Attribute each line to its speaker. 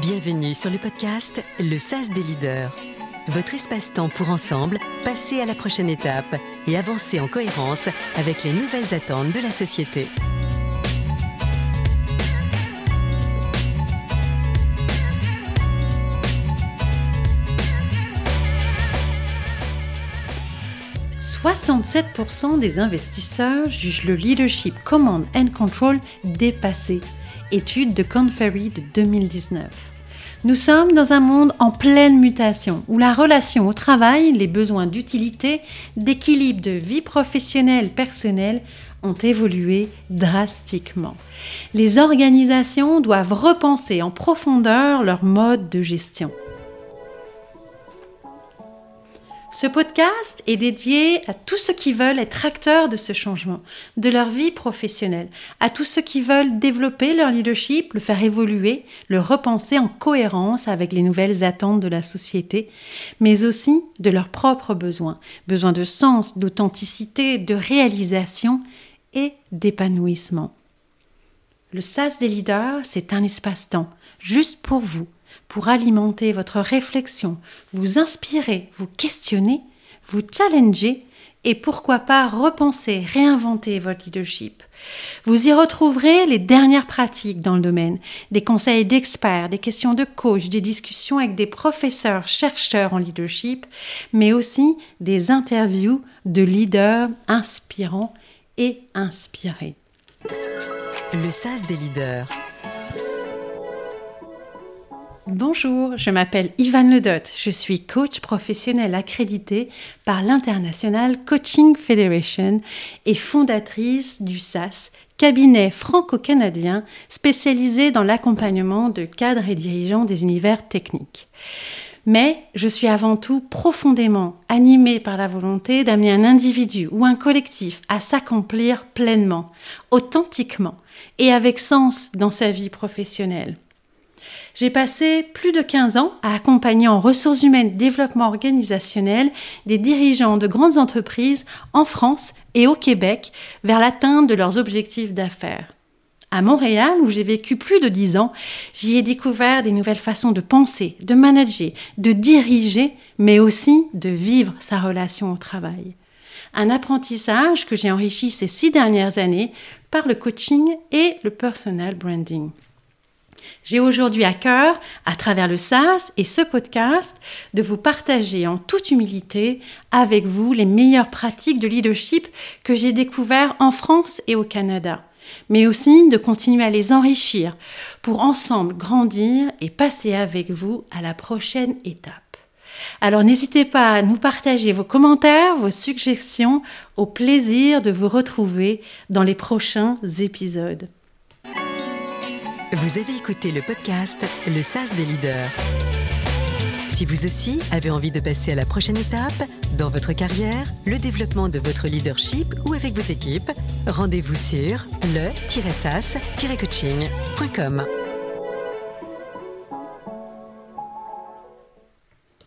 Speaker 1: Bienvenue sur le podcast Le SAS des leaders. Votre espace-temps pour ensemble passer à la prochaine étape et avancer en cohérence avec les nouvelles attentes de la société.
Speaker 2: « 67% des investisseurs jugent le leadership command and control dépassé étude de Conferry de 2019. Nous sommes dans un monde en pleine mutation où la relation au travail, les besoins d'utilité, d'équilibre de vie professionnelle personnelle ont évolué drastiquement. Les organisations doivent repenser en profondeur leur mode de gestion. Ce podcast est dédié à tous ceux qui veulent être acteurs de ce changement, de leur vie professionnelle, à tous ceux qui veulent développer leur leadership, le faire évoluer, le repenser en cohérence avec les nouvelles attentes de la société, mais aussi de leurs propres besoins, besoins de sens, d'authenticité, de réalisation et d'épanouissement. Le SAS des leaders, c'est un espace-temps, juste pour vous, pour alimenter votre réflexion, vous inspirer, vous questionner, vous challenger et pourquoi pas repenser, réinventer votre leadership. Vous y retrouverez les dernières pratiques dans le domaine, des conseils d'experts, des questions de coach, des discussions avec des professeurs, chercheurs en leadership, mais aussi des interviews de leaders inspirants et inspirés.
Speaker 1: Le SAS des leaders
Speaker 2: Bonjour, je m'appelle Ivan Ledot. Je suis coach professionnel accrédité par l'International Coaching Federation et fondatrice du SAS, cabinet franco-canadien spécialisé dans l'accompagnement de cadres et dirigeants des univers techniques. Mais je suis avant tout profondément animée par la volonté d'amener un individu ou un collectif à s'accomplir pleinement, authentiquement et avec sens dans sa vie professionnelle. J'ai passé plus de 15 ans à accompagner en ressources humaines développement organisationnel des dirigeants de grandes entreprises en France et au Québec vers l'atteinte de leurs objectifs d'affaires. À Montréal, où j'ai vécu plus de 10 ans, j'y ai découvert des nouvelles façons de penser, de manager, de diriger, mais aussi de vivre sa relation au travail. Un apprentissage que j'ai enrichi ces six dernières années par le coaching et le personal branding. J'ai aujourd'hui à cœur, à travers le SAS et ce podcast, de vous partager en toute humilité avec vous les meilleures pratiques de leadership que j'ai découvertes en France et au Canada, mais aussi de continuer à les enrichir pour ensemble grandir et passer avec vous à la prochaine étape. Alors n'hésitez pas à nous partager vos commentaires, vos suggestions, au plaisir de vous retrouver dans les prochains épisodes.
Speaker 1: Vous avez écouté le podcast Le SAS des leaders. Si vous aussi avez envie de passer à la prochaine étape dans votre carrière, le développement de votre leadership ou avec vos équipes, rendez-vous sur le-sas-coaching.com.